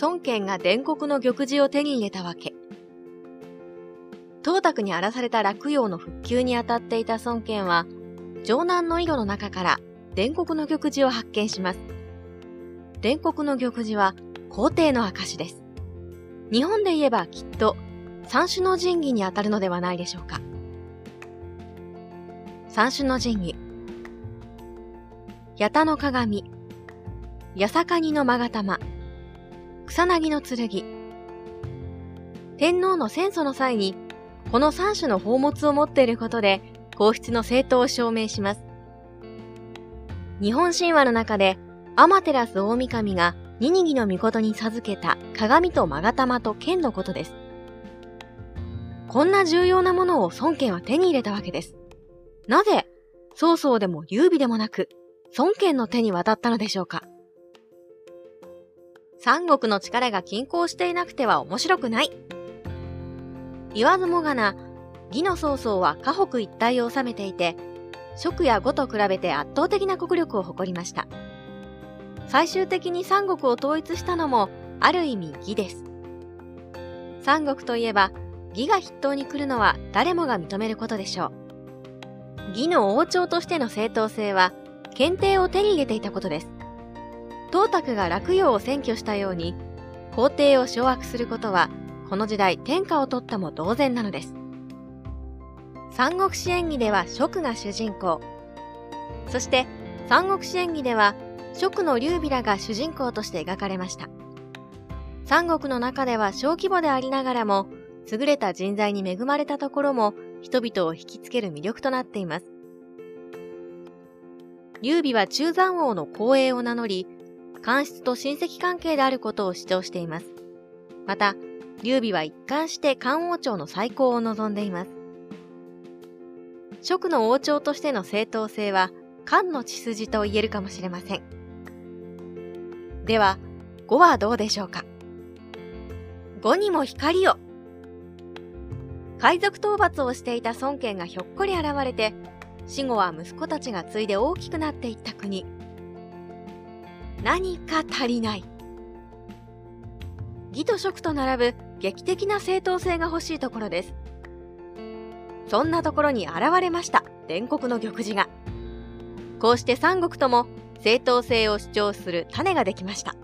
孫権が伝国の玉璽を手に入れたわけ。東卓に荒らされた洛陽の復旧にあたっていた孫権は、城南の井戸の中から伝国の玉璽を発見します。伝国の玉璽は皇帝の証です。日本で言えばきっと三種の神器にあたるのではないでしょうか。三種の神器。八田の鏡、八坂にの勾玉、草薙の剣。天皇の戦争の際に、この三種の宝物を持っていることで、皇室の正当を証明します。日本神話の中で、アマテラス大神がニニギの御事に授けた鏡と勾玉と剣のことです。こんな重要なものを孫権は手に入れたわけです。なぜ、曹操でも劉備でもなく、孫権の手に渡ったのでしょうか三国の力が均衡していなくては面白くない。言わずもがな、義の曹操は河北一帯を治めていて、蜀や呉と比べて圧倒的な国力を誇りました。最終的に三国を統一したのも、ある意味義です。三国といえば、義が筆頭に来るのは誰もが認めることでしょう。義の王朝としての正当性は、検定を手に入れていたことです。東卓が洛陽を占拠したように、皇帝を掌握することは、この時代天下を取ったも同然なのです。三国志演義では蜀が主人公。そして、三国志演義では、蜀の劉備らが主人公として描かれました。三国の中では小規模でありながらも、優れた人材に恵まれたところも人々を引きつける魅力となっています。劉備は中山王の後衛を名乗り、官室と親戚関係であることを主張しています。また、劉備は一貫して漢王朝の再興を望んでいます。蜀の王朝としての正当性は漢の血筋と言えるかもしれません。では、5はどうでしょうか ?5 にも光を海賊討伐をしていた孫権がひょっこり現れて、死後は息子たちが継いで大きくなっていった国。何か足りない。義と職と並ぶ劇的な正当性が欲しいところです。そんなところに現れました、伝国の玉璽が。こうして三国とも正当性を主張する種ができました。